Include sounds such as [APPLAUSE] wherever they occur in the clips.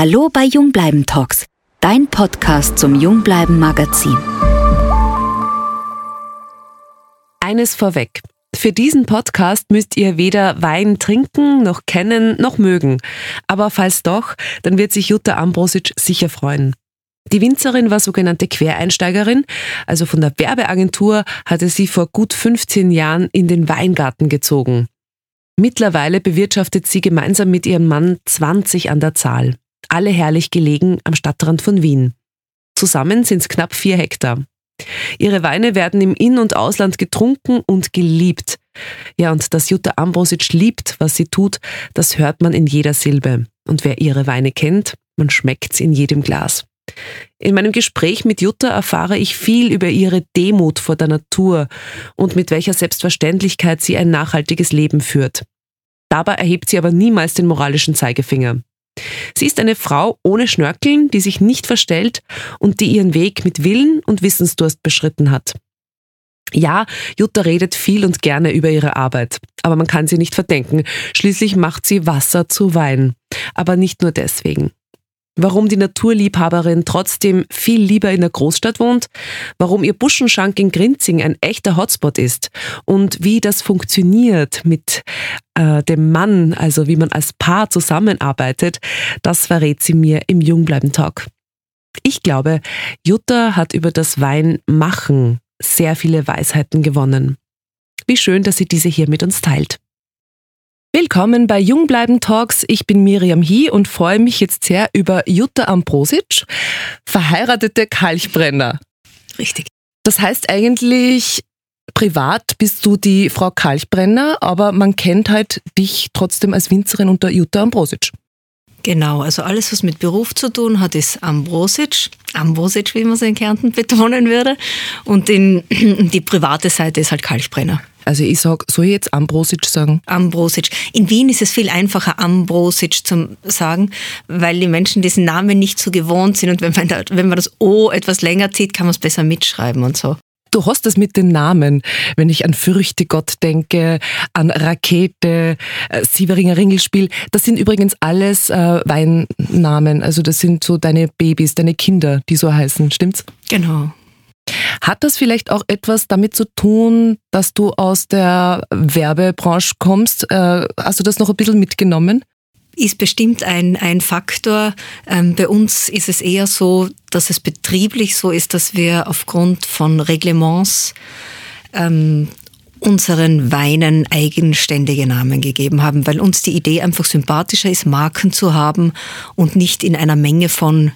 Hallo bei Jungbleiben Talks, dein Podcast zum Jungbleiben Magazin. Eines vorweg. Für diesen Podcast müsst ihr weder Wein trinken, noch kennen, noch mögen. Aber falls doch, dann wird sich Jutta Ambrosic sicher freuen. Die Winzerin war sogenannte Quereinsteigerin, also von der Werbeagentur hatte sie vor gut 15 Jahren in den Weingarten gezogen. Mittlerweile bewirtschaftet sie gemeinsam mit ihrem Mann 20 an der Zahl, alle herrlich gelegen am Stadtrand von Wien. Zusammen sind es knapp vier Hektar. Ihre Weine werden im In- und Ausland getrunken und geliebt. Ja, und dass Jutta Ambrosic liebt, was sie tut, das hört man in jeder Silbe. Und wer ihre Weine kennt, man schmeckt's in jedem Glas. In meinem Gespräch mit Jutta erfahre ich viel über ihre Demut vor der Natur und mit welcher Selbstverständlichkeit sie ein nachhaltiges Leben führt. Dabei erhebt sie aber niemals den moralischen Zeigefinger. Sie ist eine Frau ohne Schnörkeln, die sich nicht verstellt und die ihren Weg mit Willen und Wissensdurst beschritten hat. Ja, Jutta redet viel und gerne über ihre Arbeit, aber man kann sie nicht verdenken. Schließlich macht sie Wasser zu Wein. Aber nicht nur deswegen warum die Naturliebhaberin trotzdem viel lieber in der Großstadt wohnt, warum ihr Buschenschank in Grinzing ein echter Hotspot ist und wie das funktioniert mit äh, dem Mann, also wie man als Paar zusammenarbeitet, das verrät sie mir im Jungbleiben-Talk. Ich glaube, Jutta hat über das Weinmachen sehr viele Weisheiten gewonnen. Wie schön, dass sie diese hier mit uns teilt. Willkommen bei Jungbleiben Talks. Ich bin Miriam Hie und freue mich jetzt sehr über Jutta Ambrosic, verheiratete Kalchbrenner. Richtig. Das heißt eigentlich, privat bist du die Frau Kalchbrenner, aber man kennt halt dich trotzdem als Winzerin unter Jutta Ambrosic. Genau, also alles, was mit Beruf zu tun hat, ist Ambrosic. Ambrosic, wie man es in Kärnten betonen würde. Und in, [CLEARS THROAT] die private Seite ist halt Kalchbrenner. Also ich sage, soll ich jetzt Ambrosic sagen? Ambrosic. In Wien ist es viel einfacher, Ambrosic zu sagen, weil die Menschen diesen Namen nicht so gewohnt sind und wenn man, da, wenn man das O etwas länger zieht, kann man es besser mitschreiben und so. Du hast es mit den Namen. Wenn ich an Fürchte Gott denke, an Rakete, äh, Sieveringer Ringelspiel, das sind übrigens alles äh, Weinnamen. Also das sind so deine Babys, deine Kinder, die so heißen, stimmt's? Genau. Hat das vielleicht auch etwas damit zu tun, dass du aus der Werbebranche kommst? Äh, hast du das noch ein bisschen mitgenommen? Ist bestimmt ein, ein Faktor. Ähm, bei uns ist es eher so, dass es betrieblich so ist, dass wir aufgrund von Reglements ähm, unseren Weinen eigenständige Namen gegeben haben, weil uns die Idee einfach sympathischer ist, Marken zu haben und nicht in einer Menge von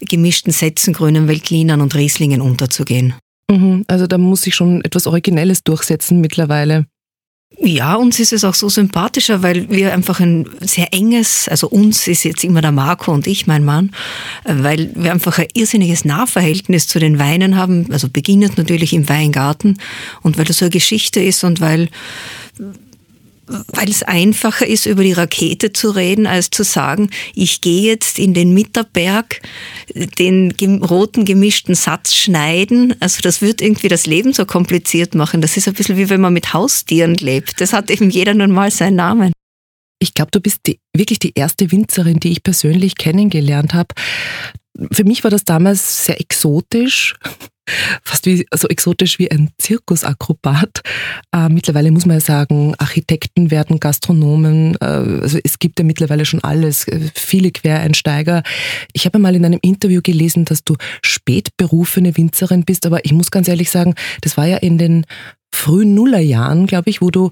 gemischten Sätzen, grünen Veltlinern und Rieslingen unterzugehen. Mhm, also da muss sich schon etwas Originelles durchsetzen mittlerweile. Ja, uns ist es auch so sympathischer, weil wir einfach ein sehr enges, also uns ist jetzt immer der Marco und ich, mein Mann, weil wir einfach ein irrsinniges Nahverhältnis zu den Weinen haben, also beginnend natürlich im Weingarten und weil das so eine Geschichte ist und weil weil es einfacher ist, über die Rakete zu reden, als zu sagen, ich gehe jetzt in den Mitterberg, den roten gemischten Satz schneiden. Also das wird irgendwie das Leben so kompliziert machen. Das ist ein bisschen wie wenn man mit Haustieren lebt. Das hat eben jeder nun mal seinen Namen. Ich glaube, du bist die, wirklich die erste Winzerin, die ich persönlich kennengelernt habe. Für mich war das damals sehr exotisch fast wie, so exotisch wie ein Zirkusakrobat. Äh, mittlerweile muss man ja sagen, Architekten werden Gastronomen. Äh, also es gibt ja mittlerweile schon alles, äh, viele Quereinsteiger. Ich habe mal in einem Interview gelesen, dass du spätberufene Winzerin bist, aber ich muss ganz ehrlich sagen, das war ja in den frühen Nullerjahren, glaube ich, wo du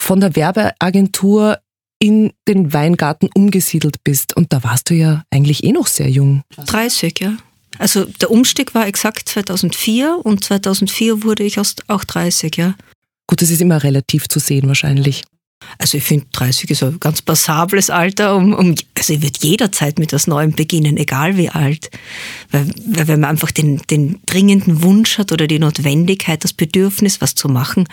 von der Werbeagentur in den Weingarten umgesiedelt bist. Und da warst du ja eigentlich eh noch sehr jung. 30, ja. Also der Umstieg war exakt 2004 und 2004 wurde ich auch 30, ja. Gut, das ist immer relativ zu sehen wahrscheinlich. Also ich finde 30 ist ein ganz passables Alter, um, um also ich würde jederzeit mit etwas Neuem beginnen, egal wie alt. Weil, weil wenn man einfach den, den dringenden Wunsch hat oder die Notwendigkeit, das Bedürfnis, was zu machen,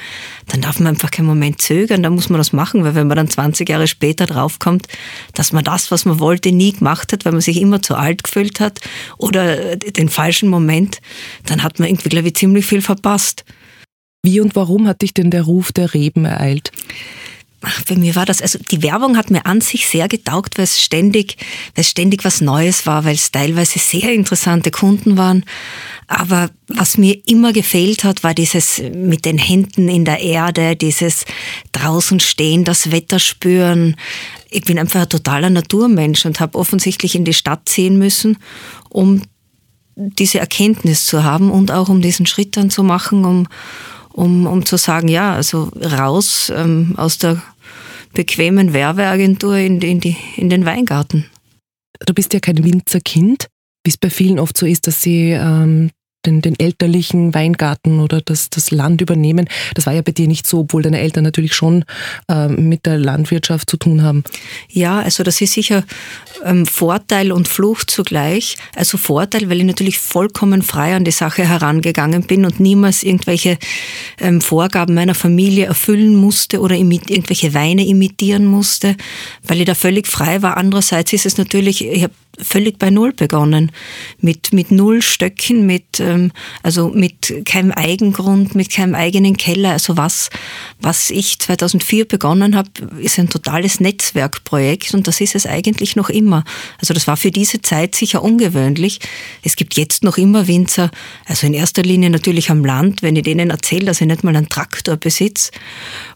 dann darf man einfach keinen Moment zögern, dann muss man das machen, weil wenn man dann 20 Jahre später draufkommt, dass man das, was man wollte, nie gemacht hat, weil man sich immer zu alt gefühlt hat oder den falschen Moment, dann hat man irgendwie, glaube ich, ziemlich viel verpasst. Wie und warum hat dich denn der Ruf der Reben ereilt? Bei mir war das, also die Werbung hat mir an sich sehr getaugt, weil es ständig, weil es ständig was Neues war, weil es teilweise sehr interessante Kunden waren. Aber was mir immer gefehlt hat, war dieses mit den Händen in der Erde, dieses draußen stehen, das Wetter spüren. Ich bin einfach ein totaler Naturmensch und habe offensichtlich in die Stadt ziehen müssen, um diese Erkenntnis zu haben und auch um diesen Schritt dann zu machen, um, um, um zu sagen, ja, also raus ähm, aus der bequemen Werbeagentur in, in, die, in den Weingarten. Du bist ja kein Winzerkind, wie es bei vielen oft so ist, dass sie ähm, den, den elterlichen Weingarten oder das, das Land übernehmen. Das war ja bei dir nicht so, obwohl deine Eltern natürlich schon äh, mit der Landwirtschaft zu tun haben. Ja, also das ist sicher ähm, Vorteil und Flucht zugleich. Also Vorteil, weil ich natürlich vollkommen frei an die Sache herangegangen bin und niemals irgendwelche ähm, Vorgaben meiner Familie erfüllen musste oder irgendwelche Weine imitieren musste, weil ich da völlig frei war. Andererseits ist es natürlich, ich habe völlig bei Null begonnen. Mit, mit Null Stöcken, mit, ähm, also mit keinem Eigengrund, mit keinem eigenen Keller. Also was, was ich 2004 begonnen habe, ist ein totales Netzwerkprojekt und das ist es eigentlich noch immer. Also das war für diese Zeit sicher ungewöhnlich. Es gibt jetzt noch immer Winzer, also in erster Linie natürlich am Land, wenn ich denen erzähle, dass ich nicht mal einen Traktor besitze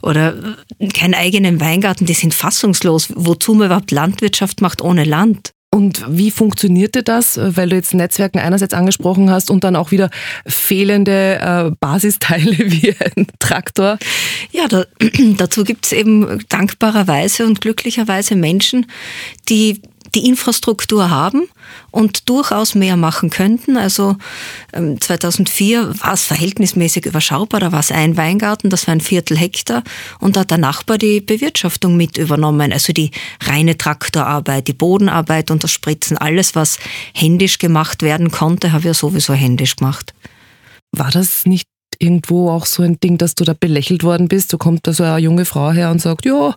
oder keinen eigenen Weingarten, die sind fassungslos, wozu man überhaupt Landwirtschaft macht ohne Land. Und wie funktionierte das, weil du jetzt Netzwerken einerseits angesprochen hast und dann auch wieder fehlende äh, Basisteile [LAUGHS] wie ein Traktor? Ja, da, [CLEARS THROAT] dazu gibt es eben dankbarerweise und glücklicherweise Menschen, die die Infrastruktur haben und durchaus mehr machen könnten. Also 2004 ähm, war es verhältnismäßig überschaubar. Da war es ein Weingarten, das war ein Viertel Hektar und da hat der Nachbar die Bewirtschaftung mit übernommen. Also die reine Traktorarbeit, die Bodenarbeit und das Spritzen, alles, was händisch gemacht werden konnte, habe ich sowieso händisch gemacht. War das nicht irgendwo auch so ein Ding, dass du da belächelt worden bist? So kommt da so eine junge Frau her und sagt, ja,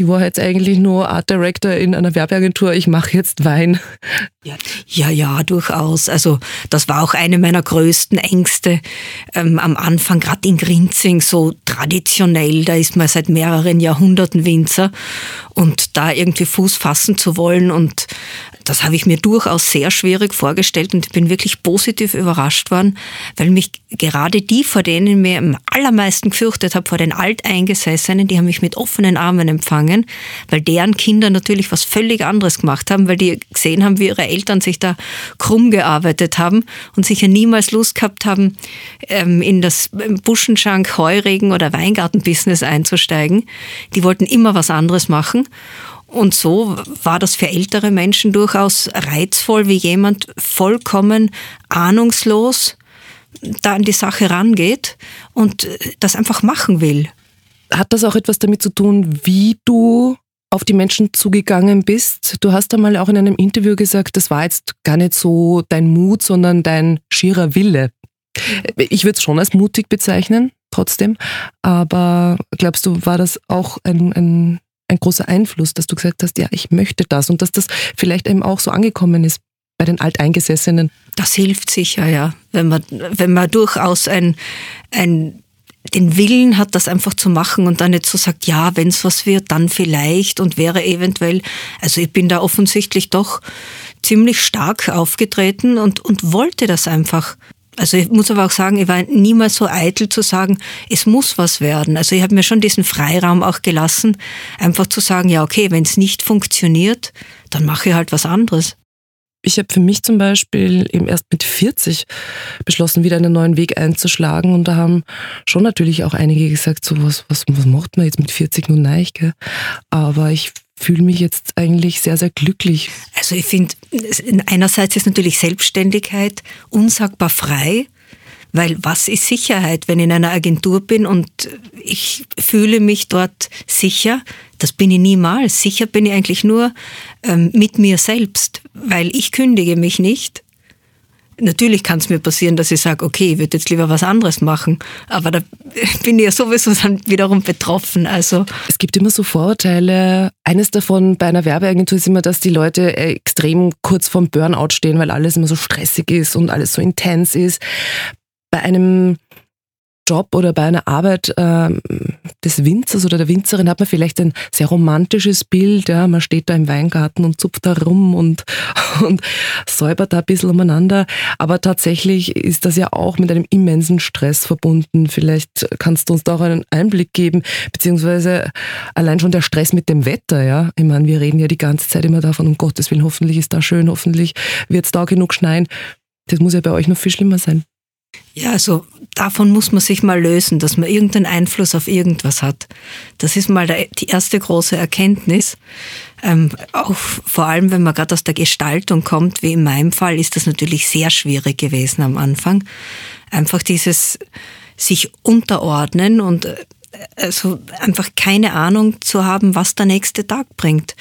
ich war jetzt eigentlich nur Art Director in einer Werbeagentur, ich mache jetzt Wein. Ja, ja, ja, durchaus. Also das war auch eine meiner größten Ängste ähm, am Anfang, gerade in Grinzing, so traditionell, da ist man seit mehreren Jahrhunderten Winzer und da irgendwie Fuß fassen zu wollen und das habe ich mir durchaus sehr schwierig vorgestellt und bin wirklich positiv überrascht worden, weil mich gerade die, vor denen ich mir am allermeisten gefürchtet habe, vor den Alteingesessenen, die haben mich mit offenen Armen empfangen, weil deren Kinder natürlich was völlig anderes gemacht haben, weil die gesehen haben, wie ihre Eltern sich da krumm gearbeitet haben und sicher niemals Lust gehabt haben, ähm, in das Buschenschank, Heuregen oder Weingartenbusiness einzusteigen. Die wollten immer was anderes machen. Und so war das für ältere Menschen durchaus reizvoll, wie jemand vollkommen ahnungslos da an die Sache rangeht und das einfach machen will. Hat das auch etwas damit zu tun, wie du auf die Menschen zugegangen bist? Du hast einmal auch in einem Interview gesagt, das war jetzt gar nicht so dein Mut, sondern dein schierer Wille. Ich würde es schon als mutig bezeichnen, trotzdem. Aber glaubst du, war das auch ein, ein ein großer Einfluss, dass du gesagt hast, ja, ich möchte das und dass das vielleicht eben auch so angekommen ist bei den Alteingesessenen. Das hilft sicher, ja. Wenn man, wenn man durchaus ein, ein den Willen hat, das einfach zu machen und dann nicht so sagt, ja, wenn es was wird, dann vielleicht und wäre eventuell. Also ich bin da offensichtlich doch ziemlich stark aufgetreten und, und wollte das einfach. Also ich muss aber auch sagen, ich war niemals so eitel zu sagen, es muss was werden. Also ich habe mir schon diesen Freiraum auch gelassen, einfach zu sagen, ja okay, wenn es nicht funktioniert, dann mache ich halt was anderes. Ich habe für mich zum Beispiel eben erst mit 40 beschlossen, wieder einen neuen Weg einzuschlagen. Und da haben schon natürlich auch einige gesagt, so was, was, was macht man jetzt mit 40 nun gell? Aber ich fühle mich jetzt eigentlich sehr, sehr glücklich. Also ich finde, einerseits ist natürlich Selbstständigkeit unsagbar frei, weil was ist Sicherheit, wenn ich in einer Agentur bin und ich fühle mich dort sicher? Das bin ich niemals. Sicher bin ich eigentlich nur ähm, mit mir selbst, weil ich kündige mich nicht Natürlich kann es mir passieren, dass ich sage, okay, ich würde jetzt lieber was anderes machen, aber da [LAUGHS] bin ich ja sowieso dann wiederum betroffen. Also es gibt immer so Vorurteile. Eines davon bei einer Werbeagentur ist immer, dass die Leute extrem kurz vorm Burnout stehen, weil alles immer so stressig ist und alles so intens ist. Bei einem Job oder bei einer Arbeit äh, des Winzers oder der Winzerin hat man vielleicht ein sehr romantisches Bild. Ja? Man steht da im Weingarten und zupft da rum und, [LAUGHS] und säubert da ein bisschen umeinander. Aber tatsächlich ist das ja auch mit einem immensen Stress verbunden. Vielleicht kannst du uns da auch einen Einblick geben, beziehungsweise allein schon der Stress mit dem Wetter. Ja? Ich meine, wir reden ja die ganze Zeit immer davon, um Gottes Willen, hoffentlich ist da schön, hoffentlich wird es da genug schneien. Das muss ja bei euch noch viel schlimmer sein. Ja, also davon muss man sich mal lösen, dass man irgendeinen Einfluss auf irgendwas hat. Das ist mal die erste große Erkenntnis. Ähm, auch vor allem, wenn man gerade aus der Gestaltung kommt, wie in meinem Fall, ist das natürlich sehr schwierig gewesen am Anfang. Einfach dieses sich unterordnen und äh, also einfach keine Ahnung zu haben, was der nächste Tag bringt.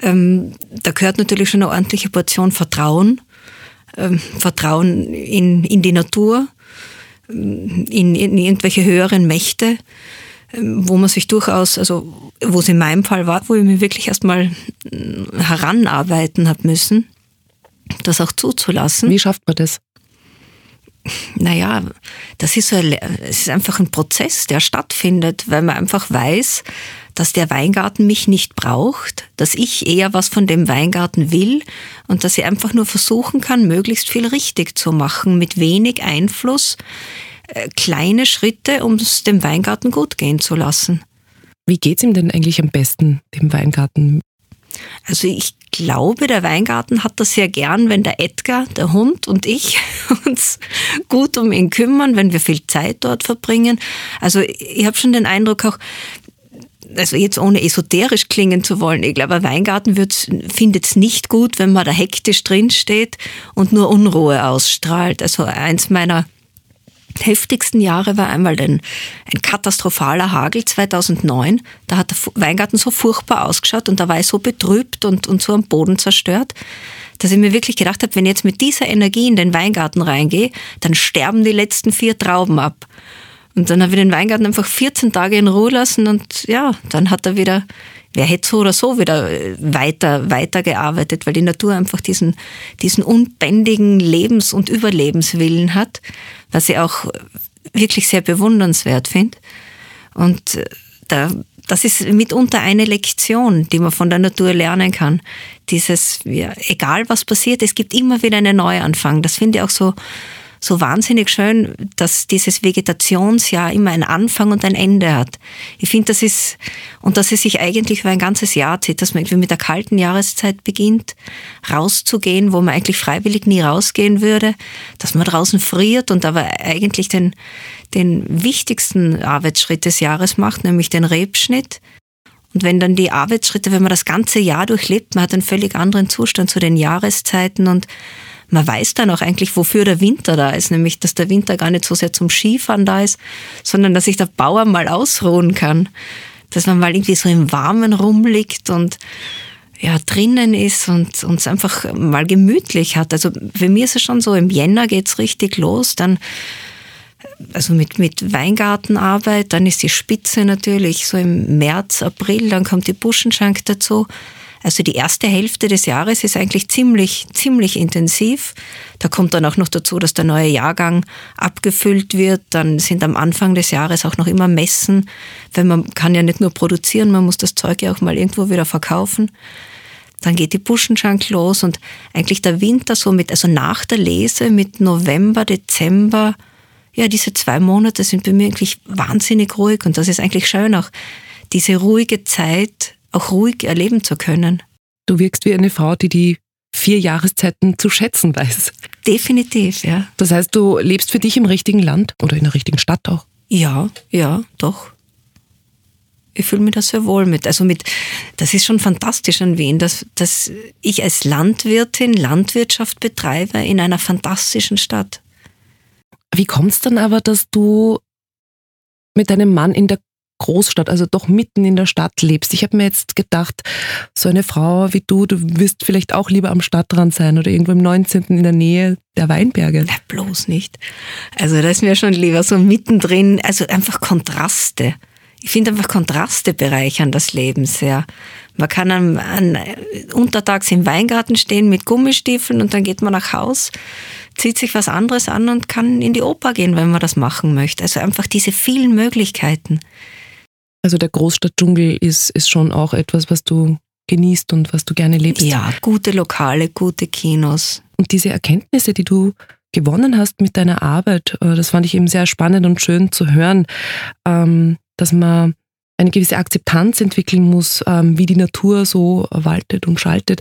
Ähm, da gehört natürlich schon eine ordentliche Portion Vertrauen ähm, Vertrauen in, in die Natur, in, in irgendwelche höheren Mächte, ähm, wo man sich durchaus, also wo es in meinem Fall war, wo ich mich wirklich erstmal heranarbeiten habe müssen, das auch zuzulassen. Wie schafft man das? Naja, das ist, so ein, es ist einfach ein Prozess, der stattfindet, weil man einfach weiß, dass der Weingarten mich nicht braucht, dass ich eher was von dem Weingarten will und dass ich einfach nur versuchen kann, möglichst viel richtig zu machen, mit wenig Einfluss, äh, kleine Schritte, um es dem Weingarten gut gehen zu lassen. Wie geht's ihm denn eigentlich am besten, dem Weingarten? Also ich glaube, der Weingarten hat das sehr gern, wenn der Edgar, der Hund und ich [LAUGHS] uns gut um ihn kümmern, wenn wir viel Zeit dort verbringen. Also ich habe schon den Eindruck auch, also jetzt ohne esoterisch klingen zu wollen, ich glaube, ein Weingarten findet es nicht gut, wenn man da hektisch drinsteht und nur Unruhe ausstrahlt. Also eins meiner heftigsten Jahre war einmal ein, ein katastrophaler Hagel 2009. Da hat der Weingarten so furchtbar ausgeschaut und da war ich so betrübt und, und so am Boden zerstört, dass ich mir wirklich gedacht habe, wenn ich jetzt mit dieser Energie in den Weingarten reingehe, dann sterben die letzten vier Trauben ab. Und dann habe ich den Weingarten einfach 14 Tage in Ruhe lassen und ja, dann hat er wieder, wer hätte so oder so wieder äh, weiter, weiter weil die Natur einfach diesen, diesen unbändigen Lebens- und Überlebenswillen hat, was ich auch wirklich sehr bewundernswert finde. Und äh, da, das ist mitunter eine Lektion, die man von der Natur lernen kann. Dieses, ja, egal was passiert, es gibt immer wieder einen Neuanfang. Das finde ich auch so, so wahnsinnig schön, dass dieses Vegetationsjahr immer einen Anfang und ein Ende hat. Ich finde, das ist, und dass es sich eigentlich über ein ganzes Jahr zieht, dass man irgendwie mit der kalten Jahreszeit beginnt, rauszugehen, wo man eigentlich freiwillig nie rausgehen würde, dass man draußen friert und aber eigentlich den, den wichtigsten Arbeitsschritt des Jahres macht, nämlich den Rebschnitt. Und wenn dann die Arbeitsschritte, wenn man das ganze Jahr durchlebt, man hat einen völlig anderen Zustand zu den Jahreszeiten und man weiß dann auch eigentlich, wofür der Winter da ist, nämlich dass der Winter gar nicht so sehr zum Skifahren da ist, sondern dass sich der Bauer mal ausruhen kann, dass man mal irgendwie so im Warmen rumliegt und ja, drinnen ist und uns einfach mal gemütlich hat. Also für mir ist es schon so, im Jänner geht's richtig los, dann also mit, mit Weingartenarbeit, dann ist die Spitze natürlich so im März, April, dann kommt die Buschenschank dazu. Also die erste Hälfte des Jahres ist eigentlich ziemlich, ziemlich intensiv. Da kommt dann auch noch dazu, dass der neue Jahrgang abgefüllt wird. Dann sind am Anfang des Jahres auch noch immer Messen, weil man kann ja nicht nur produzieren, man muss das Zeug ja auch mal irgendwo wieder verkaufen. Dann geht die Buschenschank los und eigentlich der Winter so mit, also nach der Lese mit November, Dezember, ja, diese zwei Monate sind bei mir eigentlich wahnsinnig ruhig und das ist eigentlich schön auch, diese ruhige Zeit auch ruhig erleben zu können. Du wirkst wie eine Frau, die die vier Jahreszeiten zu schätzen weiß. Definitiv, ja. Das heißt, du lebst für dich im richtigen Land oder in der richtigen Stadt auch? Ja, ja, doch. Ich fühle mich da sehr wohl mit. Also mit, das ist schon fantastisch an Wien, dass, dass ich als Landwirtin Landwirtschaft betreibe in einer fantastischen Stadt. Wie kommt es dann aber, dass du mit deinem Mann in der Großstadt, also doch mitten in der Stadt lebst. Ich habe mir jetzt gedacht, so eine Frau wie du, du wirst vielleicht auch lieber am Stadtrand sein oder irgendwo im 19. in der Nähe der Weinberge. Na, bloß nicht. Also da ist mir schon lieber so mittendrin, also einfach Kontraste. Ich finde einfach Kontraste bereichern das Leben sehr. Man kann an, an, untertags im Weingarten stehen mit Gummistiefeln und dann geht man nach Haus zieht sich was anderes an und kann in die Oper gehen, wenn man das machen möchte. Also einfach diese vielen Möglichkeiten. Also der Großstadtdschungel ist, ist schon auch etwas, was du genießt und was du gerne lebst. Ja, gute Lokale, gute Kinos. Und diese Erkenntnisse, die du gewonnen hast mit deiner Arbeit, äh, das fand ich eben sehr spannend und schön zu hören, ähm, dass man eine gewisse Akzeptanz entwickeln muss, ähm, wie die Natur so waltet und schaltet.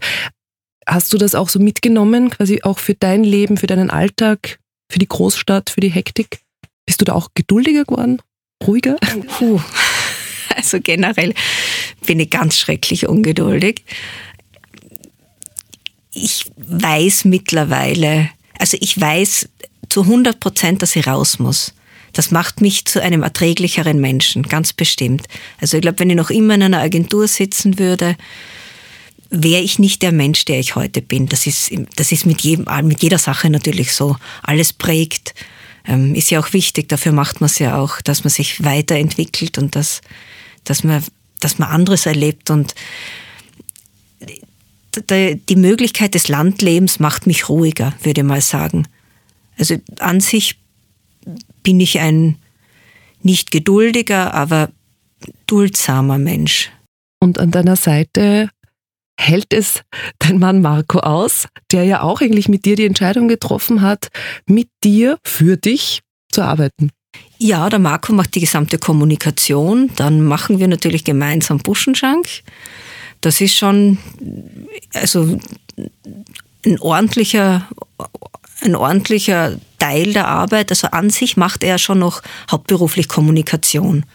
Hast du das auch so mitgenommen, quasi auch für dein Leben, für deinen Alltag, für die Großstadt, für die Hektik? Bist du da auch geduldiger geworden? Ruhiger? Puh. Also generell bin ich ganz schrecklich ungeduldig. Ich weiß mittlerweile, also ich weiß zu 100 Prozent, dass ich raus muss. Das macht mich zu einem erträglicheren Menschen, ganz bestimmt. Also ich glaube, wenn ich noch immer in einer Agentur sitzen würde, wäre ich nicht der Mensch, der ich heute bin. Das ist, das ist mit, jedem, mit jeder Sache natürlich so. Alles prägt. Ähm, ist ja auch wichtig, dafür macht man es ja auch, dass man sich weiterentwickelt und dass, dass, man, dass man anderes erlebt. Und die Möglichkeit des Landlebens macht mich ruhiger, würde ich mal sagen. Also an sich bin ich ein nicht geduldiger, aber duldsamer Mensch. Und an deiner Seite hält es dein Mann Marco aus, der ja auch eigentlich mit dir die Entscheidung getroffen hat, mit dir, für dich zu arbeiten. Ja, der Marco macht die gesamte Kommunikation. Dann machen wir natürlich gemeinsam Buschenschank. Das ist schon also ein ordentlicher, ein ordentlicher Teil der Arbeit. Also an sich macht er schon noch hauptberuflich Kommunikation.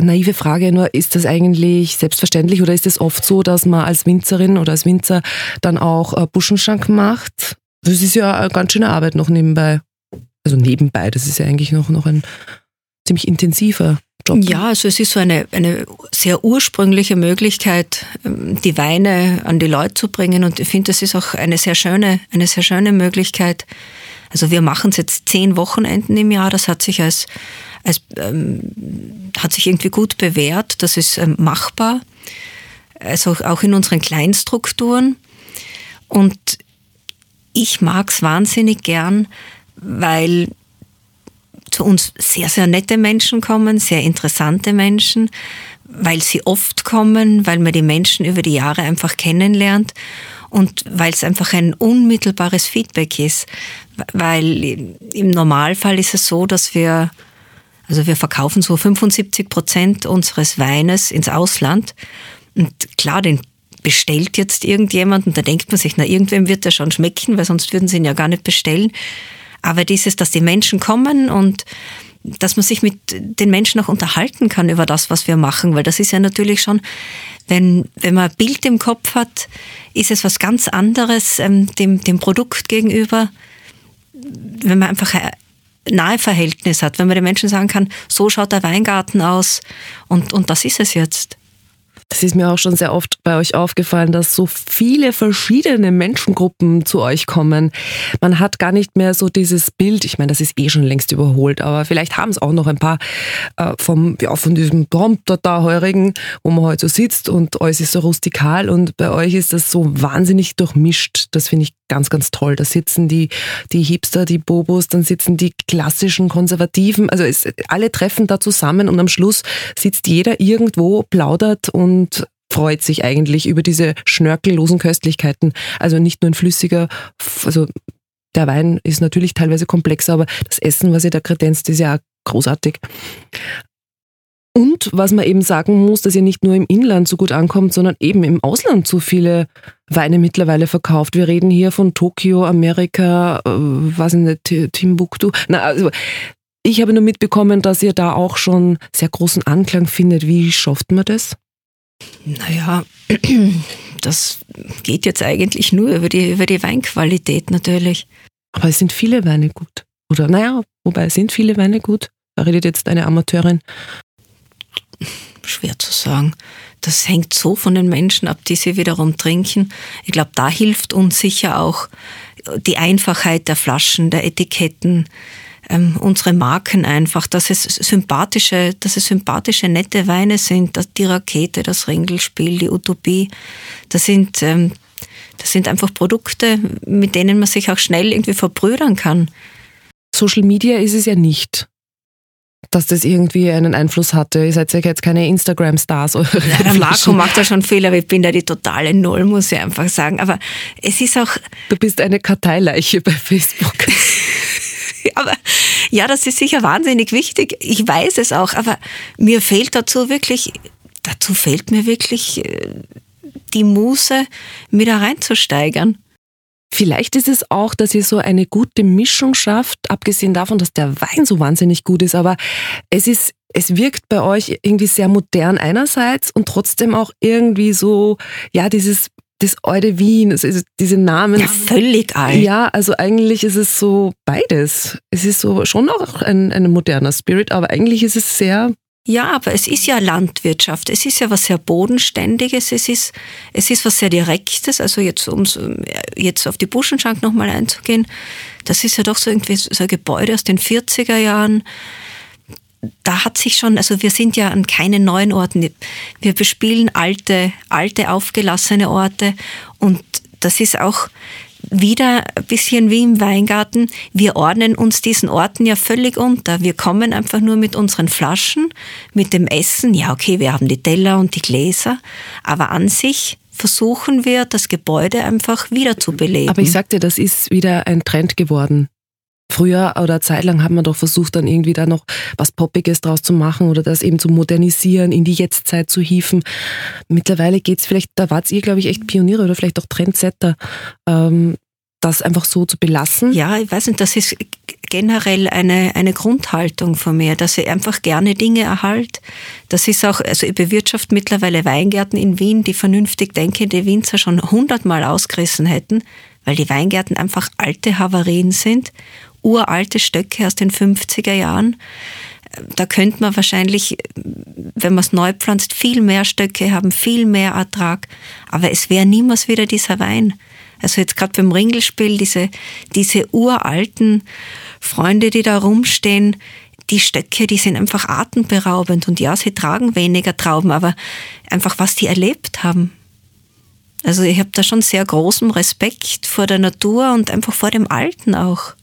Naive Frage nur, ist das eigentlich selbstverständlich oder ist es oft so, dass man als Winzerin oder als Winzer dann auch äh, Buschenschank macht? Das ist ja eine ganz schöne Arbeit noch nebenbei. Also nebenbei, das ist ja eigentlich noch, noch ein ziemlich intensiver Job. Ja, also es ist so eine, eine sehr ursprüngliche Möglichkeit, ähm, die Weine an die Leute zu bringen. Und ich finde, das ist auch eine sehr schöne, eine sehr schöne Möglichkeit. Also wir machen es jetzt zehn Wochenenden im Jahr. Das hat sich als, als ähm, hat sich irgendwie gut bewährt. Das ist ähm, machbar. Also auch in unseren Kleinstrukturen. Und ich mag es wahnsinnig gern, weil zu uns sehr, sehr nette Menschen kommen, sehr interessante Menschen, weil sie oft kommen, weil man die Menschen über die Jahre einfach kennenlernt und weil es einfach ein unmittelbares Feedback ist. Weil im Normalfall ist es so, dass wir, also wir verkaufen so 75 Prozent unseres Weines ins Ausland. Und klar, den bestellt jetzt irgendjemand und da denkt man sich, na, irgendwem wird der schon schmecken, weil sonst würden sie ihn ja gar nicht bestellen. Aber dieses, dass die Menschen kommen und dass man sich mit den Menschen auch unterhalten kann über das, was wir machen, weil das ist ja natürlich schon, wenn, wenn man ein Bild im Kopf hat, ist es was ganz anderes ähm, dem, dem Produkt gegenüber, wenn man einfach ein nahe Verhältnis hat, wenn man den Menschen sagen kann, so schaut der Weingarten aus und, und das ist es jetzt. Es ist mir auch schon sehr oft bei euch aufgefallen, dass so viele verschiedene Menschengruppen zu euch kommen. Man hat gar nicht mehr so dieses Bild, ich meine, das ist eh schon längst überholt, aber vielleicht haben es auch noch ein paar äh, vom, ja, von diesem Prompter da heurigen, wo man heute so sitzt und alles ist so rustikal und bei euch ist das so wahnsinnig durchmischt. Das finde ich ganz, ganz toll. Da sitzen die, die Hipster, die Bobos, dann sitzen die klassischen Konservativen. Also es, alle treffen da zusammen und am Schluss sitzt jeder irgendwo, plaudert und freut sich eigentlich über diese schnörkellosen Köstlichkeiten. Also nicht nur ein flüssiger, also der Wein ist natürlich teilweise komplexer, aber das Essen, was ihr da kredenzt, ist ja auch großartig. Und was man eben sagen muss, dass ihr nicht nur im Inland so gut ankommt, sondern eben im Ausland so viele Weine mittlerweile verkauft. Wir reden hier von Tokio, Amerika, äh, was in der Timbuktu. Na, also ich habe nur mitbekommen, dass ihr da auch schon sehr großen Anklang findet. Wie schafft man das? Naja, [CLEARS THROAT] das geht jetzt eigentlich nur über die, über die Weinqualität natürlich. Aber es sind viele Weine gut. Oder naja, wobei sind viele Weine gut? Da redet jetzt eine Amateurin. Schwer zu sagen. Das hängt so von den Menschen ab, die sie wiederum trinken. Ich glaube, da hilft uns sicher auch die Einfachheit der Flaschen, der Etiketten, ähm, unsere Marken einfach, dass es sympathische, dass es sympathische, nette Weine sind, dass die Rakete, das Ringelspiel, die Utopie, das sind, ähm, Das sind einfach Produkte, mit denen man sich auch schnell irgendwie verbrüdern kann. Social Media ist es ja nicht dass das irgendwie einen Einfluss hatte. Ihr seid ja jetzt keine Instagram-Stars. [LAUGHS] Marco macht da schon viel, aber ich bin da die totale Null, muss ich einfach sagen. Aber es ist auch... Du bist eine Karteileiche bei Facebook. [LAUGHS] aber ja, das ist sicher wahnsinnig wichtig. Ich weiß es auch, aber mir fehlt dazu wirklich, dazu fehlt mir wirklich äh, die Muße, mir da reinzusteigern. Vielleicht ist es auch, dass ihr so eine gute Mischung schafft, abgesehen davon, dass der Wein so wahnsinnig gut ist, aber es ist es wirkt bei euch irgendwie sehr modern einerseits und trotzdem auch irgendwie so, ja, dieses das alte Wien, also diese Namen. Ja, völlig alt. Ja, also eigentlich ist es so beides. Es ist so schon auch ein, ein moderner Spirit, aber eigentlich ist es sehr ja, aber es ist ja Landwirtschaft. Es ist ja was sehr Bodenständiges. Es ist, es ist was sehr Direktes. Also jetzt, um jetzt auf die Buschenschank nochmal einzugehen. Das ist ja doch so irgendwie so ein Gebäude aus den 40er Jahren. Da hat sich schon, also wir sind ja an keinen neuen Orten. Wir bespielen alte, alte, aufgelassene Orte. Und das ist auch, wieder ein bisschen wie im Weingarten. Wir ordnen uns diesen Orten ja völlig unter. Wir kommen einfach nur mit unseren Flaschen, mit dem Essen. Ja, okay, wir haben die Teller und die Gläser, aber an sich versuchen wir, das Gebäude einfach wieder zu beleben. Aber ich sagte, das ist wieder ein Trend geworden. Früher oder zeitlang hat man doch versucht, dann irgendwie da noch was Poppiges draus zu machen oder das eben zu modernisieren, in die Jetztzeit zu hieven. Mittlerweile geht's vielleicht, da wart ihr, glaube ich, echt Pioniere oder vielleicht auch Trendsetter, ähm, das einfach so zu belassen. Ja, ich weiß nicht, das ist generell eine, eine Grundhaltung von mir, dass ich einfach gerne Dinge erhalte. Das ist auch, also ich bewirtschaft mittlerweile Weingärten in Wien, die vernünftig denkende Winzer schon hundertmal ausgerissen hätten, weil die Weingärten einfach alte Havarien sind uralte Stöcke aus den 50er Jahren. Da könnte man wahrscheinlich, wenn man es neu pflanzt, viel mehr Stöcke haben, viel mehr Ertrag. Aber es wäre niemals wieder dieser Wein. Also jetzt gerade beim Ringelspiel, diese, diese uralten Freunde, die da rumstehen, die Stöcke, die sind einfach atemberaubend. Und ja, sie tragen weniger Trauben, aber einfach was die erlebt haben. Also ich habe da schon sehr großen Respekt vor der Natur und einfach vor dem Alten auch.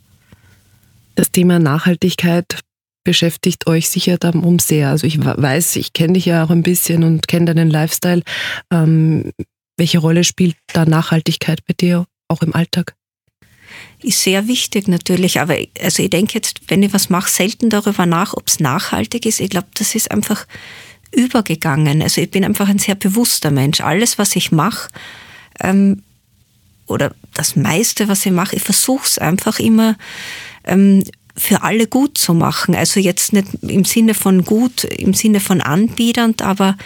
Das Thema Nachhaltigkeit beschäftigt euch sicher darum sehr. Also ich weiß, ich kenne dich ja auch ein bisschen und kenne deinen Lifestyle. Ähm, welche Rolle spielt da Nachhaltigkeit bei dir auch im Alltag? Ist sehr wichtig natürlich, aber also ich denke jetzt, wenn ich was mache, selten darüber nach, ob es nachhaltig ist. Ich glaube, das ist einfach übergegangen. Also ich bin einfach ein sehr bewusster Mensch. Alles, was ich mache, ähm, oder das meiste, was ich mache, ich versuche es einfach immer ähm, für alle gut zu machen. Also jetzt nicht im Sinne von gut, im Sinne von anbiedernd, aber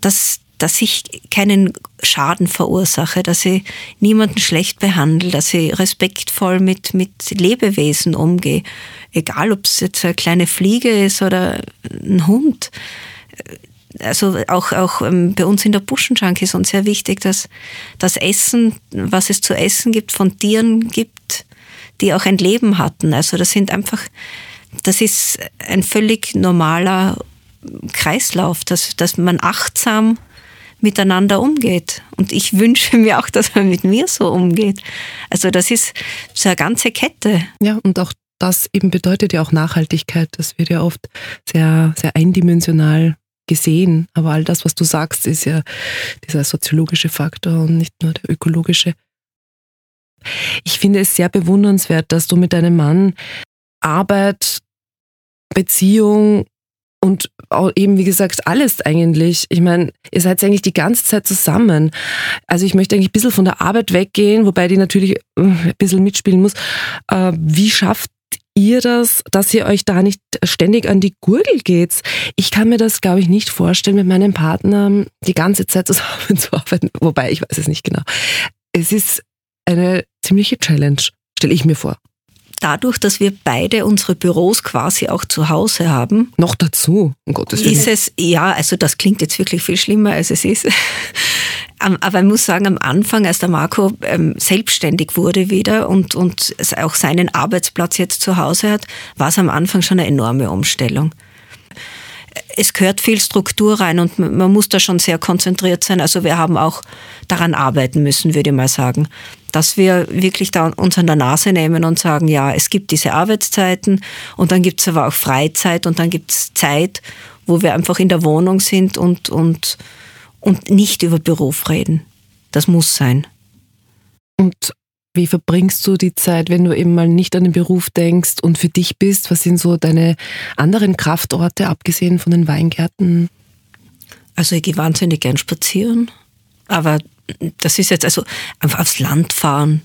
dass, dass ich keinen Schaden verursache, dass ich niemanden schlecht behandle, dass ich respektvoll mit, mit Lebewesen umgehe. Egal, ob es jetzt eine kleine Fliege ist oder ein Hund. Also auch, auch ähm, bei uns in der Buschenschank ist uns sehr wichtig, dass das Essen, was es zu essen gibt, von Tieren gibt, die auch ein Leben hatten. Also das sind einfach, das ist ein völlig normaler Kreislauf, dass, dass man achtsam miteinander umgeht. Und ich [LAUGHS] wünsche mir auch, dass man mit mir so umgeht. Also das ist so eine ganze Kette. Ja, und auch das eben bedeutet ja auch Nachhaltigkeit. Das wird ja oft sehr, sehr eindimensional gesehen. Aber all das, was du sagst, ist ja dieser soziologische Faktor und nicht nur der ökologische. Ich finde es sehr bewundernswert, dass du mit deinem Mann Arbeit, Beziehung und eben, wie gesagt, alles eigentlich. Ich meine, ihr seid eigentlich die ganze Zeit zusammen. Also ich möchte eigentlich ein bisschen von der Arbeit weggehen, wobei die natürlich äh, ein bisschen mitspielen muss. Äh, wie schafft ihr das, dass ihr euch da nicht ständig an die Gurgel geht? Ich kann mir das, glaube ich, nicht vorstellen, mit meinem Partner die ganze Zeit zusammenzuarbeiten. [LAUGHS] Wobei, ich weiß es nicht genau. Es ist eine ziemliche Challenge, stelle ich mir vor. Dadurch, dass wir beide unsere Büros quasi auch zu Hause haben. Noch dazu, um Gottes Willen. Ist es, ja, also das klingt jetzt wirklich viel schlimmer, als es ist. [LAUGHS] Aber ich muss sagen, am Anfang, als der Marco ähm, selbstständig wurde wieder und, und auch seinen Arbeitsplatz jetzt zu Hause hat, war es am Anfang schon eine enorme Umstellung es gehört viel Struktur rein und man muss da schon sehr konzentriert sein. Also wir haben auch daran arbeiten müssen, würde ich mal sagen, dass wir wirklich da uns an der Nase nehmen und sagen, ja, es gibt diese Arbeitszeiten und dann gibt es aber auch Freizeit und dann gibt es Zeit, wo wir einfach in der Wohnung sind und, und, und nicht über Beruf reden. Das muss sein. Und wie verbringst du die Zeit, wenn du eben mal nicht an den Beruf denkst und für dich bist? Was sind so deine anderen Kraftorte, abgesehen von den Weingärten? Also ich gehe wahnsinnig gern spazieren, aber das ist jetzt also einfach aufs Land fahren,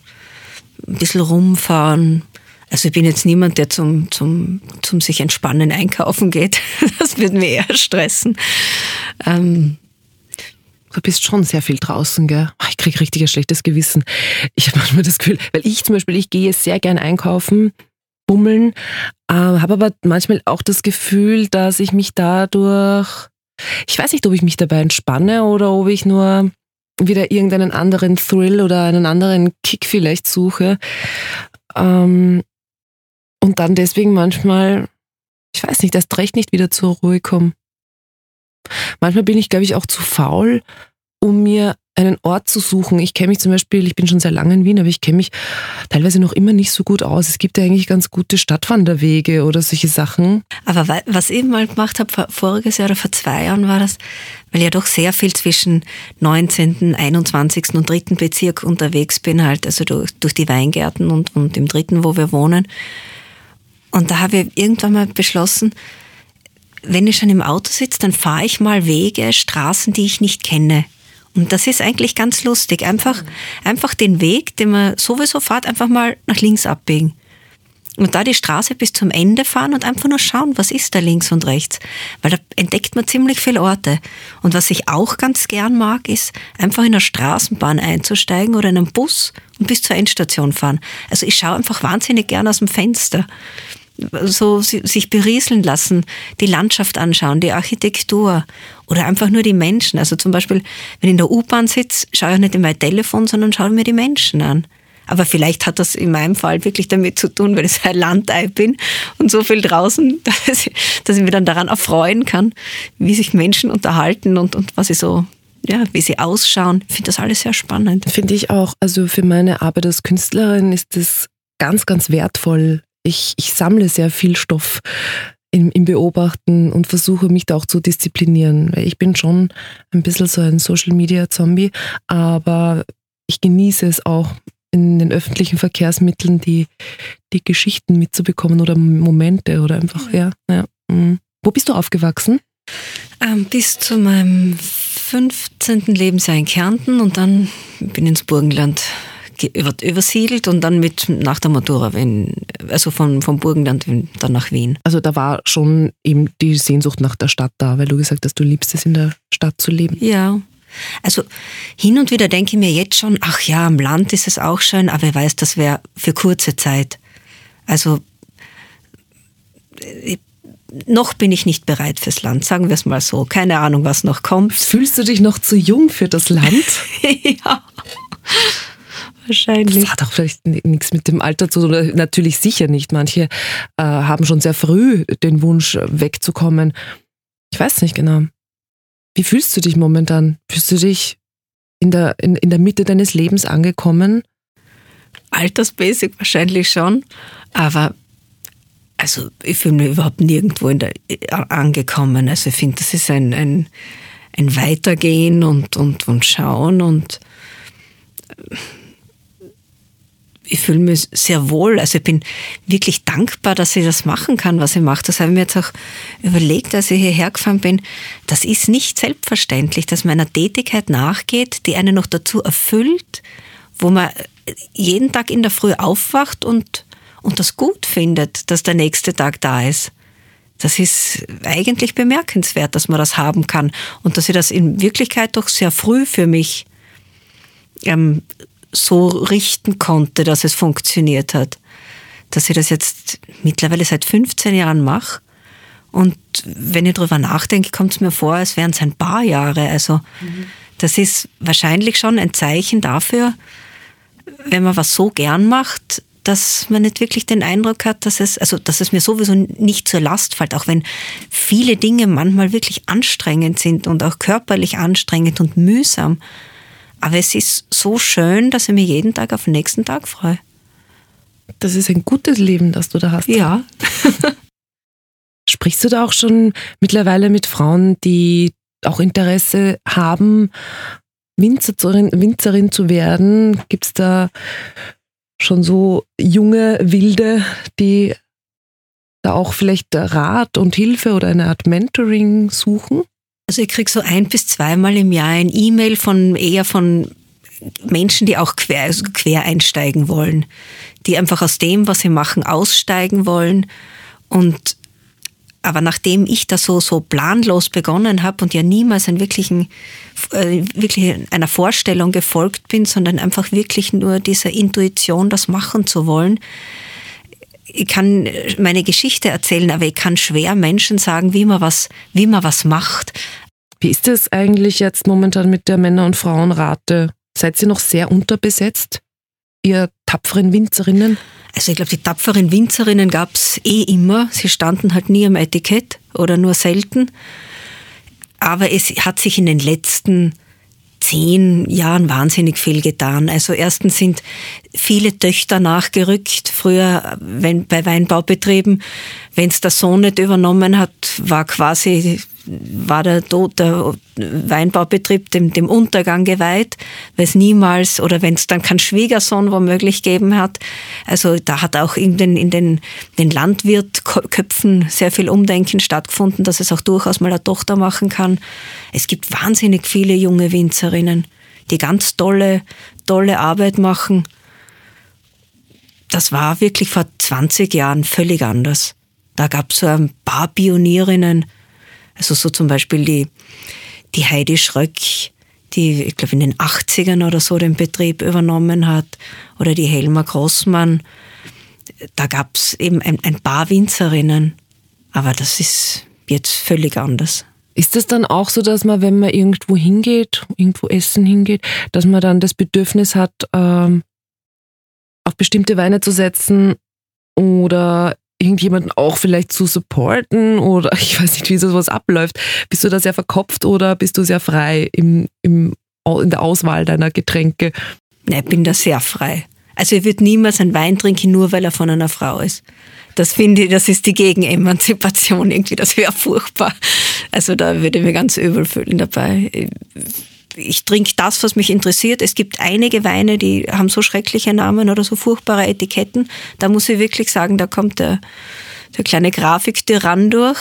ein bisschen rumfahren. Also ich bin jetzt niemand, der zum, zum, zum sich entspannen einkaufen geht. [LAUGHS] Das würde mir eher stressen. Ähm, Du bist schon sehr viel draußen, gell? Ich kriege richtig ein schlechtes Gewissen. Ich habe [LAUGHS] manchmal das Gefühl, weil ich zum Beispiel, ich gehe sehr gern einkaufen, bummeln, äh, habe aber manchmal auch das Gefühl, dass ich mich dadurch, ich weiß nicht, ob ich mich dabei entspanne oder ob ich nur wieder irgendeinen anderen Thrill oder einen anderen Kick vielleicht suche. Ähm, und dann deswegen manchmal, ich weiß nicht, erst recht nicht wieder zur Ruhe komme. Manchmal bin ich, glaube ich, auch zu faul, um mir einen Ort zu suchen. Ich kenne mich zum Beispiel, ich bin schon sehr lange in Wien, aber ich kenne mich teilweise noch immer nicht so gut aus. Es gibt ja eigentlich ganz gute Stadtwanderwege oder solche Sachen. Aber was ich mal gemacht habe, voriges Jahr oder vor zwei Jahren war das, weil ich ja doch sehr viel zwischen 19., 21. und 3. Bezirk unterwegs bin, halt, also durch, durch die Weingärten und, und im dritten, wo wir wohnen. Und da habe ich irgendwann mal beschlossen, wenn ich schon im Auto sitze, dann fahre ich mal Wege, Straßen, die ich nicht kenne. Und das ist eigentlich ganz lustig. Einfach, einfach den Weg, den man sowieso fährt, einfach mal nach links abbiegen. Und da die Straße bis zum Ende fahren und einfach nur schauen, was ist da links und rechts. Weil da entdeckt man ziemlich viele Orte. Und was ich auch ganz gern mag, ist einfach in einer Straßenbahn einzusteigen oder in einen Bus und bis zur Endstation fahren. Also ich schaue einfach wahnsinnig gern aus dem Fenster so sich berieseln lassen, die Landschaft anschauen, die Architektur oder einfach nur die Menschen. Also zum Beispiel, wenn ich in der U-Bahn sitze, schaue ich nicht in mein Telefon, sondern schaue mir die Menschen an. Aber vielleicht hat das in meinem Fall wirklich damit zu tun, weil ich ein Landei bin und so viel draußen, [LAUGHS] dass ich, dass ich mich dann daran erfreuen kann, wie sich Menschen unterhalten und, und was sie so ja, wie sie ausschauen. Ich finde das alles sehr spannend. Finde ich auch. Also für meine Arbeit als Künstlerin ist es ganz, ganz wertvoll, ich, ich sammle sehr viel Stoff im, im Beobachten und versuche mich da auch zu disziplinieren. Ich bin schon ein bisschen so ein Social Media Zombie, aber ich genieße es auch in den öffentlichen Verkehrsmitteln die, die Geschichten mitzubekommen oder Momente oder einfach, ja. ja. Mhm. Wo bist du aufgewachsen? Ähm, bis zu meinem 15. Lebensjahr in Kärnten und dann bin ich ins Burgenland wird übersiedelt und dann mit nach der Matura, wenn, also von, vom Burgenland dann nach Wien. Also da war schon eben die Sehnsucht nach der Stadt da, weil du gesagt hast, du liebst es in der Stadt zu leben. Ja. Also hin und wieder denke ich mir jetzt schon, ach ja, am Land ist es auch schön, aber ich weiß, das wäre für kurze Zeit. Also ich, noch bin ich nicht bereit fürs Land, sagen wir es mal so. Keine Ahnung, was noch kommt. Fühlst du dich noch zu jung für das Land? [LAUGHS] ja. Wahrscheinlich. Das hat auch vielleicht nichts mit dem Alter zu tun. Natürlich sicher nicht. Manche äh, haben schon sehr früh den Wunsch, wegzukommen. Ich weiß nicht genau. Wie fühlst du dich momentan? Fühlst du dich in der, in, in der Mitte deines Lebens angekommen? Altersbasic wahrscheinlich schon, aber also ich fühle mich überhaupt nirgendwo in der, angekommen. Also ich finde, das ist ein, ein, ein Weitergehen und, und, und Schauen und ich fühle mich sehr wohl. Also ich bin wirklich dankbar, dass ich das machen kann, was ich mache. Das habe ich mir jetzt auch überlegt, als ich hierher gefahren bin. Das ist nicht selbstverständlich, dass man einer Tätigkeit nachgeht, die einen noch dazu erfüllt, wo man jeden Tag in der Früh aufwacht und, und das gut findet, dass der nächste Tag da ist. Das ist eigentlich bemerkenswert, dass man das haben kann und dass ich das in Wirklichkeit doch sehr früh für mich ähm, so richten konnte, dass es funktioniert hat. Dass ich das jetzt mittlerweile seit 15 Jahren mache. Und wenn ich darüber nachdenke, kommt es mir vor, als wären es ein paar Jahre. Also mhm. das ist wahrscheinlich schon ein Zeichen dafür, wenn man was so gern macht, dass man nicht wirklich den Eindruck hat, dass es, also, dass es mir sowieso nicht zur Last fällt, auch wenn viele Dinge manchmal wirklich anstrengend sind und auch körperlich anstrengend und mühsam. Aber es ist so schön, dass ich mich jeden Tag auf den nächsten Tag freue. Das ist ein gutes Leben, das du da hast. Ja. [LAUGHS] Sprichst du da auch schon mittlerweile mit Frauen, die auch Interesse haben, Winzerin, Winzerin zu werden? Gibt es da schon so junge Wilde, die da auch vielleicht Rat und Hilfe oder eine Art Mentoring suchen? Also ich kriege so ein bis zweimal im Jahr ein E-Mail von eher von Menschen, die auch quer, also quer einsteigen wollen, die einfach aus dem, was sie machen, aussteigen wollen. Und aber nachdem ich da so, so planlos begonnen habe und ja niemals einen wirklichen, äh, wirklich einer Vorstellung gefolgt bin, sondern einfach wirklich nur dieser Intuition, das machen zu wollen, ich kann meine Geschichte erzählen, aber ich kann schwer Menschen sagen, wie man was, wie man was macht. Wie ist es eigentlich jetzt momentan mit der Männer- und Frauenrate? Seid ihr noch sehr unterbesetzt, ihr tapferen Winzerinnen? Also ich glaube, die tapferen Winzerinnen gab es eh immer. Sie standen halt nie am Etikett oder nur selten. Aber es hat sich in den letzten zehn Jahren wahnsinnig viel getan. Also erstens sind viele Töchter nachgerückt. Früher, wenn bei Weinbaubetrieben, wenn es der Sohn nicht übernommen hat, war quasi war der, der Weinbaubetrieb dem, dem Untergang geweiht, weil es niemals oder wenn es dann keinen Schwiegersohn womöglich gegeben hat. Also da hat auch in den, in den, den Landwirtköpfen sehr viel Umdenken stattgefunden, dass es auch durchaus mal eine Tochter machen kann. Es gibt wahnsinnig viele junge Winzerinnen, die ganz tolle, tolle Arbeit machen. Das war wirklich vor 20 Jahren völlig anders. Da gab es so ein paar Pionierinnen, also so zum Beispiel die, die Heidi Schröck, die, ich glaube, in den 80ern oder so den Betrieb übernommen hat, oder die Helma Grossmann. Da gab es eben ein, ein paar Winzerinnen, aber das ist jetzt völlig anders. Ist es dann auch so, dass man, wenn man irgendwo hingeht, irgendwo essen hingeht, dass man dann das Bedürfnis hat, ähm, auf bestimmte Weine zu setzen oder irgendjemanden auch vielleicht zu supporten oder [LAUGHS] ich weiß nicht, wie sowas abläuft. Bist du da sehr verkopft oder bist du sehr frei im, im, in der Auswahl deiner Getränke? Nein, ich bin da sehr frei. Also ich würde niemals einen Wein trinken, nur weil er von einer Frau ist. Das finde ich, das ist die Gegenemanzipation irgendwie, das wäre furchtbar. Also da würde ich mir ganz übel fühlen dabei ich trinke das, was mich interessiert. Es gibt einige Weine, die haben so schreckliche Namen oder so furchtbare Etiketten. Da muss ich wirklich sagen, da kommt der, der kleine Grafiktyrann durch.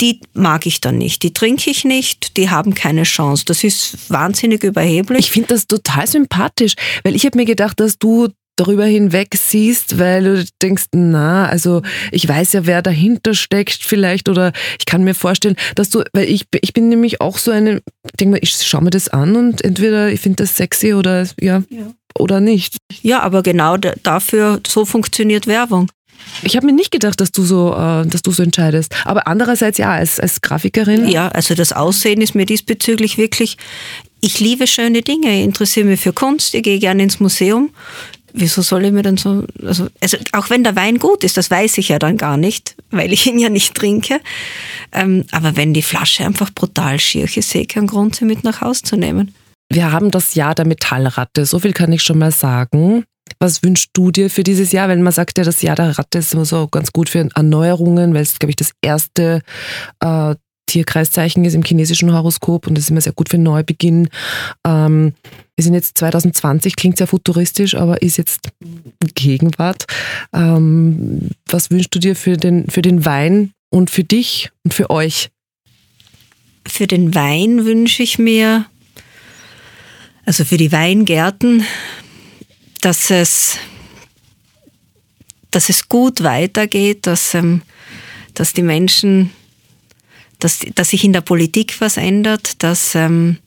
Die mag ich dann nicht. Die trinke ich nicht. Die haben keine Chance. Das ist wahnsinnig überheblich. Ich finde das total sympathisch, weil ich habe mir gedacht, dass du darüber hinweg siehst, weil du denkst, na, also ich weiß ja, wer dahinter steckt vielleicht oder ich kann mir vorstellen, dass du, weil ich, ich bin nämlich auch so eine, denk mal, ich schaue mir das an und entweder ich finde das sexy oder ja, ja, oder nicht. Ja, aber genau dafür, so funktioniert Werbung. Ich habe mir nicht gedacht, dass du so, äh, dass du so entscheidest. Aber andererseits ja, als, als Grafikerin. Ja, also das Aussehen ist mir diesbezüglich wirklich. Ich liebe schöne Dinge, ich interessiere mich für Kunst, ich gehe gerne ins Museum wieso soll ich mir dann so, also, also auch wenn der Wein gut ist, das weiß ich ja dann gar nicht, weil ich ihn ja nicht trinke. Ähm, aber wenn die Flasche einfach brutal schier ist, sehe ich keinen Grund, sie mit nach Hause zu nehmen. Wir haben das Jahr der Metallratte, so viel kann ich schon mal sagen. Was wünschst du dir für dieses Jahr? Wenn man sagt ja, das Jahr der Ratte ist immer so ganz gut für Erneuerungen, weil es, glaube ich, das erste äh, Tierkreiszeichen ist im chinesischen Horoskop und das ist immer sehr gut für Neubeginn. Ähm, wir sind jetzt 2020, klingt sehr futuristisch, aber ist jetzt Gegenwart. Ähm, was wünschst du dir für den, für den Wein und für dich und für euch? Für den Wein wünsche ich mir, also für die Weingärten, dass es, dass es gut weitergeht, dass, ähm, dass die Menschen, dass, dass sich in der Politik was ändert, dass, ähm,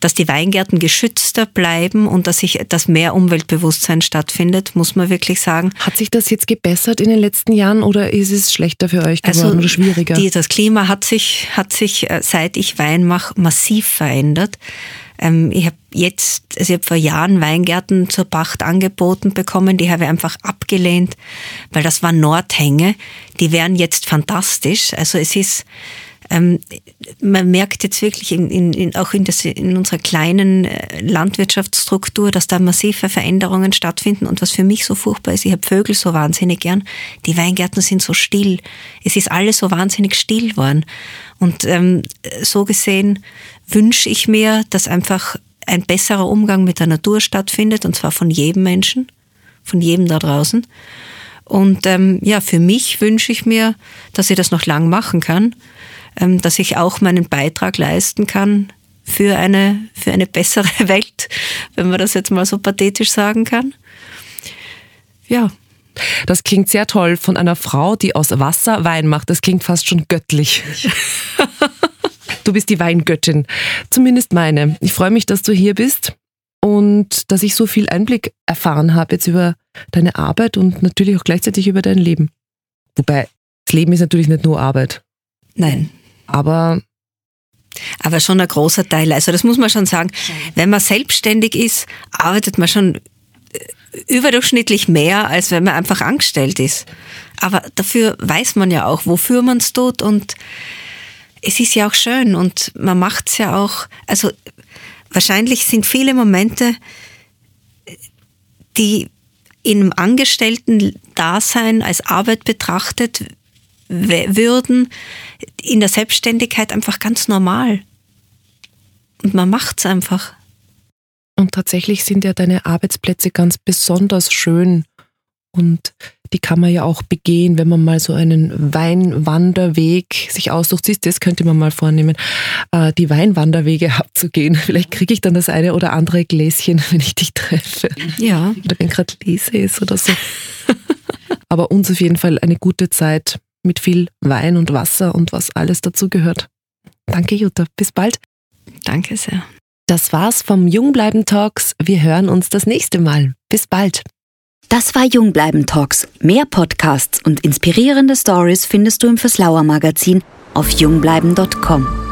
dass die Weingärten geschützter bleiben und dass sich dass mehr Umweltbewusstsein stattfindet, muss man wirklich sagen. Hat sich das jetzt gebessert in den letzten Jahren oder ist es schlechter für euch geworden also oder schwieriger? Die, das Klima hat sich, hat sich, äh, seit ich Wein mache, massiv verändert. Ähm, ich habe jetzt, also ich habe vor Jahren Weingärten zur Pacht angeboten bekommen, die habe ich einfach abgelehnt, weil das waren Nordhänge, die wären jetzt fantastisch. Also es ist, ähm, man merkt jetzt wirklich in, in, in, auch in, das, in unserer kleinen äh, Landwirtschaftsstruktur, dass da massive Veränderungen stattfinden. Und was für mich so furchtbar ist, ich habe Vögel so wahnsinnig gern. Die Weingärten sind so still. Es ist alles so wahnsinnig still worden. Und ähm, so gesehen wünsche ich mir, dass einfach ein besserer Umgang mit der Natur stattfindet, und zwar von jedem Menschen, von jedem da draußen. Und ähm, ja, für mich wünsche ich mir, dass ich das noch lang machen kann dass ich auch meinen Beitrag leisten kann für eine, für eine bessere [LAUGHS] Welt, wenn man das jetzt mal so pathetisch sagen kann. Ja. Das klingt sehr toll von einer Frau, die aus Wasser Wein macht. Das klingt fast schon göttlich. [LAUGHS] du bist die Weingöttin. Zumindest meine. Ich freue mich, dass du hier bist und dass ich so viel Einblick erfahren habe jetzt über deine Arbeit und natürlich auch gleichzeitig über dein Leben. Wobei, das Leben ist natürlich nicht nur Arbeit. Nein aber aber schon ein großer Teil. Also das muss man schon sagen. Wenn man selbstständig ist, arbeitet man schon äh, überdurchschnittlich mehr, als wenn man einfach angestellt ist. Aber dafür weiß man ja auch, wofür man es tut und es ist ja auch schön und man macht es ja auch. Also wahrscheinlich sind viele Momente, die im Angestellten-Dasein als Arbeit betrachtet würden, in der Selbstständigkeit einfach ganz normal. Und man macht es einfach. Und tatsächlich sind ja deine Arbeitsplätze ganz besonders schön. Und die kann man ja auch begehen, wenn man mal so einen Weinwanderweg sich aussucht. Siehst das könnte man mal vornehmen, äh, die Weinwanderwege [LAUGHS] abzugehen. Vielleicht kriege ich dann das eine oder andere Gläschen, [LAUGHS] wenn ich dich treffe. Ja. Oder wenn gerade Lese ist oder so. [LAUGHS] Aber uns auf jeden Fall eine gute Zeit mit viel Wein und Wasser und was alles dazu gehört. Danke, Jutta. Bis bald. Danke sehr. Das war's vom Jungbleiben Talks. Wir hören uns das nächste Mal. Bis bald. Das war Jungbleiben Talks. Mehr Podcasts und inspirierende Stories findest du im Verslauer Magazin auf jungbleiben.com.